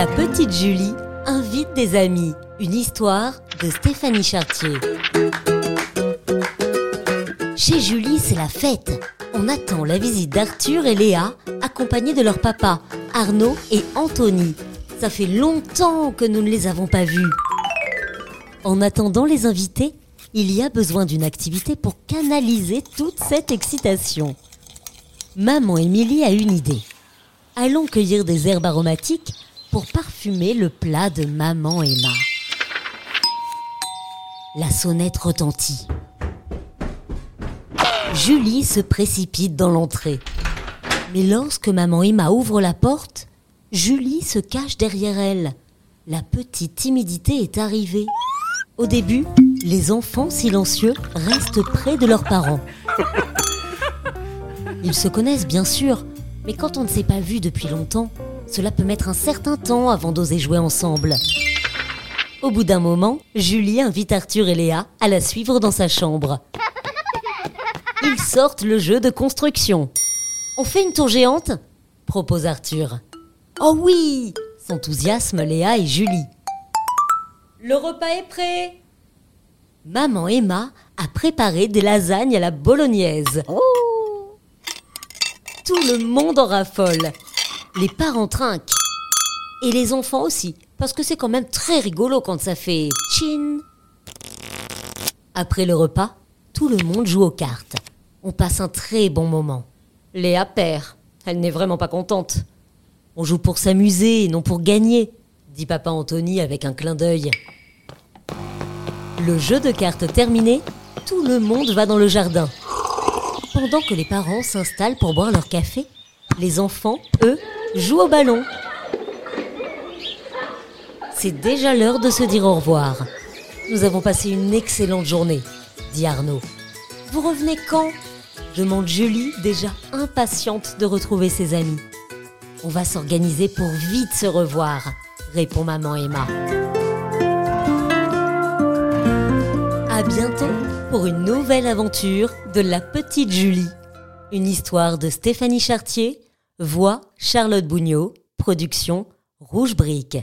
La petite Julie invite des amis. Une histoire de Stéphanie Chartier. Chez Julie, c'est la fête. On attend la visite d'Arthur et Léa, accompagnés de leur papa, Arnaud et Anthony. Ça fait longtemps que nous ne les avons pas vus. En attendant les invités, il y a besoin d'une activité pour canaliser toute cette excitation. Maman Émilie a une idée. Allons cueillir des herbes aromatiques pour parfumer le plat de maman Emma. La sonnette retentit. Julie se précipite dans l'entrée. Mais lorsque maman Emma ouvre la porte, Julie se cache derrière elle. La petite timidité est arrivée. Au début, les enfants silencieux restent près de leurs parents. Ils se connaissent bien sûr, mais quand on ne s'est pas vu depuis longtemps, cela peut mettre un certain temps avant d'oser jouer ensemble. Au bout d'un moment, Julie invite Arthur et Léa à la suivre dans sa chambre. Ils sortent le jeu de construction. On fait une tour géante propose Arthur. Oh oui s'enthousiasment Léa et Julie. Le repas est prêt Maman Emma a préparé des lasagnes à la bolognaise. Tout le monde en raffole. Les parents trinquent. Et les enfants aussi, parce que c'est quand même très rigolo quand ça fait chin. Après le repas, tout le monde joue aux cartes. On passe un très bon moment. Léa perd. Elle n'est vraiment pas contente. On joue pour s'amuser non pour gagner, dit papa Anthony avec un clin d'œil. Le jeu de cartes terminé, tout le monde va dans le jardin. Pendant que les parents s'installent pour boire leur café, les enfants, eux, jouent au ballon. C'est déjà l'heure de se dire au revoir. Nous avons passé une excellente journée, dit Arnaud. Vous revenez quand? Demande Julie, déjà impatiente de retrouver ses amis. On va s'organiser pour vite se revoir, répond maman Emma. À bientôt pour une nouvelle aventure de la petite Julie. Une histoire de Stéphanie Chartier, voix Charlotte Bougnot, production Rouge Brique.